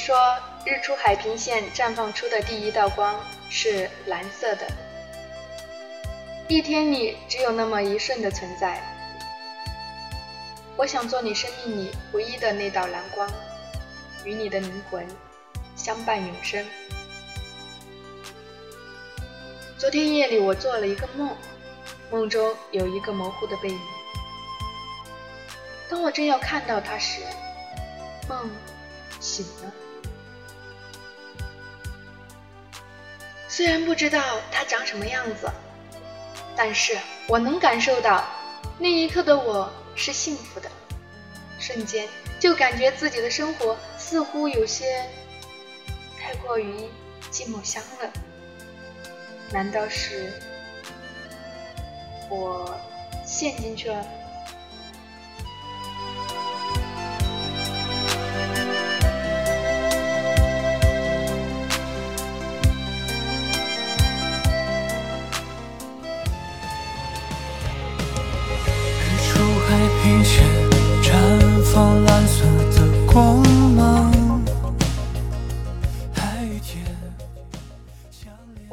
说日出海平线绽放出的第一道光是蓝色的。一天里只有那么一瞬的存在，我想做你生命里唯一的那道蓝光，与你的灵魂相伴永生。昨天夜里我做了一个梦，梦中有一个模糊的背影。当我正要看到他时，梦。醒了，虽然不知道他长什么样子，但是我能感受到那一刻的我是幸福的，瞬间就感觉自己的生活似乎有些太过于寂寞香了。难道是我陷进去了？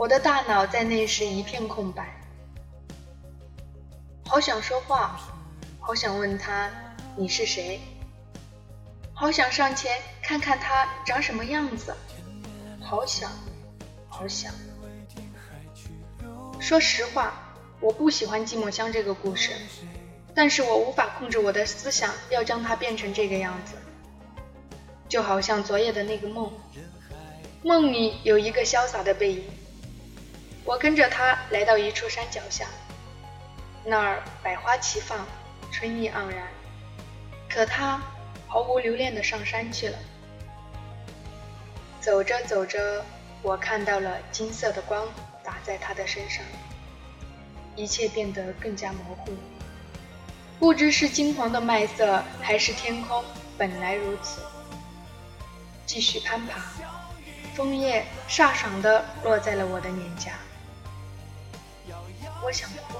我的大脑在那时一片空白，好想说话，好想问他你是谁，好想上前看看他长什么样子，好想，好想。说实话，我不喜欢《寂寞乡》这个故事。但是我无法控制我的思想，要将它变成这个样子，就好像昨夜的那个梦，梦里有一个潇洒的背影，我跟着他来到一处山脚下，那儿百花齐放，春意盎然，可他毫无留恋地上山去了。走着走着，我看到了金色的光打在他的身上，一切变得更加模糊。不知是金黄的麦色，还是天空本来如此。继续攀爬，枫叶飒爽地落在了我的脸颊。我想哭，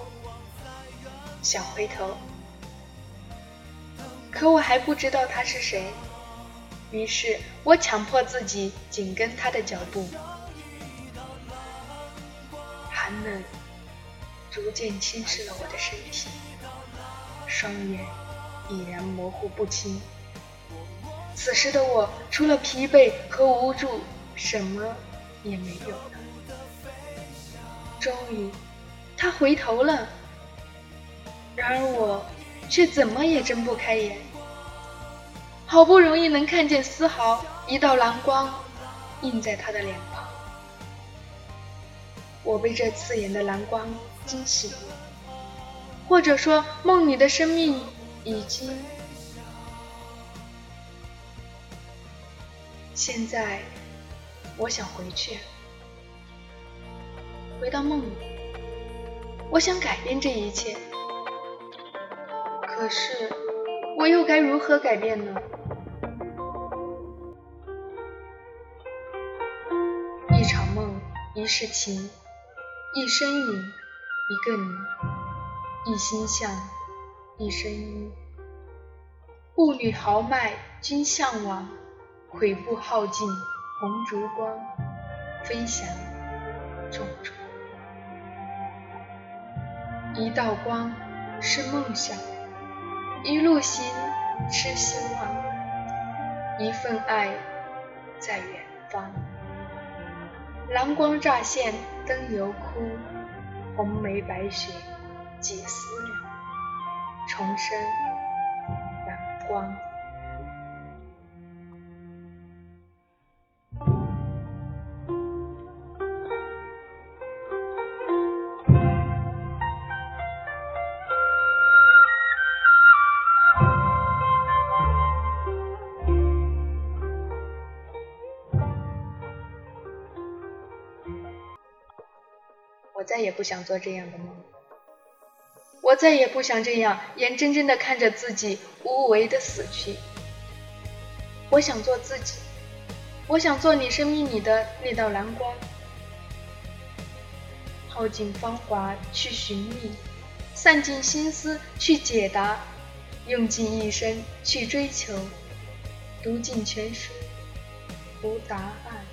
想回头，可我还不知道他是谁。于是我强迫自己紧跟他的脚步。寒冷逐渐侵蚀了我的身体。双眼已然模糊不清，此时的我除了疲惫和无助，什么也没有了。终于，他回头了，然而我却怎么也睁不开眼。好不容易能看见丝毫一道蓝光映在他的脸庞，我被这刺眼的蓝光惊醒了。或者说，梦里的生命已经……现在，我想回去，回到梦里。我想改变这一切，可是，我又该如何改变呢？一场梦，一世情，一身影，一个你。一心向，一身衣。步履豪迈君向往，跬步耗尽红烛光，飞翔重重。一道光是梦想，一路行痴心望，一份爱在远方。蓝光乍现灯油枯，红梅白雪。几思量，重生阳光。我再也不想做这样的梦。我再也不想这样眼睁睁地看着自己无为的死去。我想做自己，我想做你生命里的那道蓝光，耗尽芳华去寻觅，散尽心思去解答，用尽一生去追求，读尽全书无答案。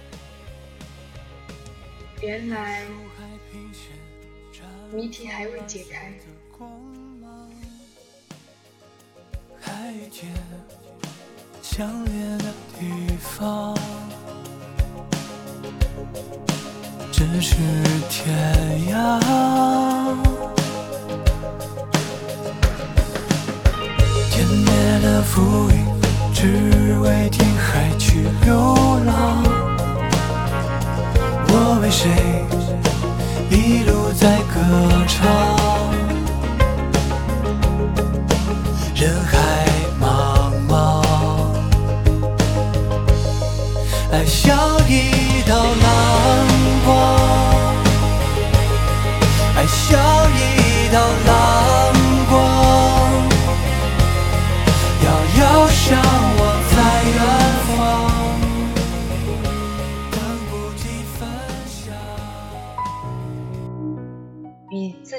原来谜题还未解开。相连的地方，只是天涯。天灭了浮云，try.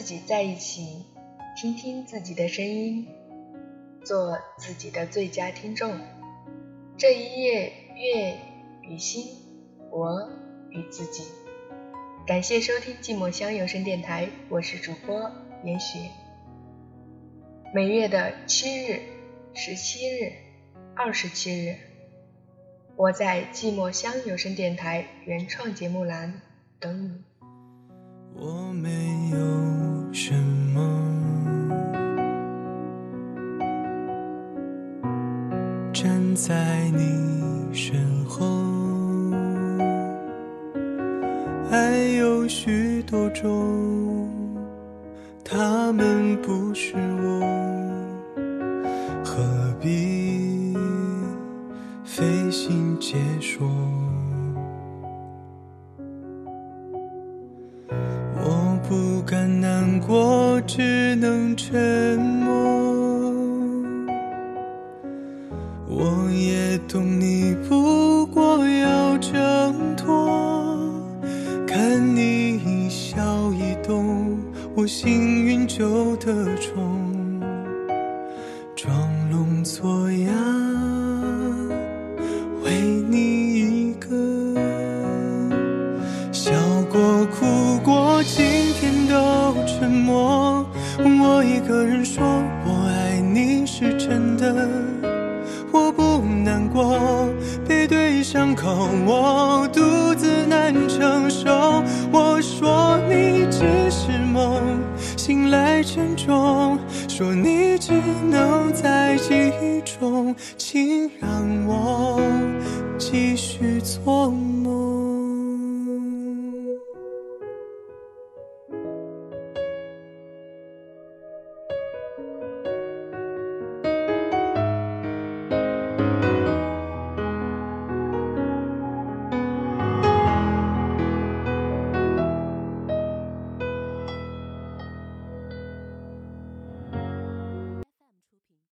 己在一起，听听自己的声音，做自己的最佳听众。这一夜，月。与心，我与自己。感谢收听寂寞乡有声电台，我是主播严雪。每月的七日、十七日、二十七日，我在寂寞乡有声电台原创节目栏等你。我没有什么，站在你身后。还有许多种，他们不是我，何必费心解说？不敢难过，只能沉默。我也懂你，不过要挣脱。看你一笑一动，我幸运就得宠，人说我爱你是真的，我不难过。背对伤口，我独自难承受。我说你只是梦，醒来沉重。说你只能在记忆中，请让我继续做梦。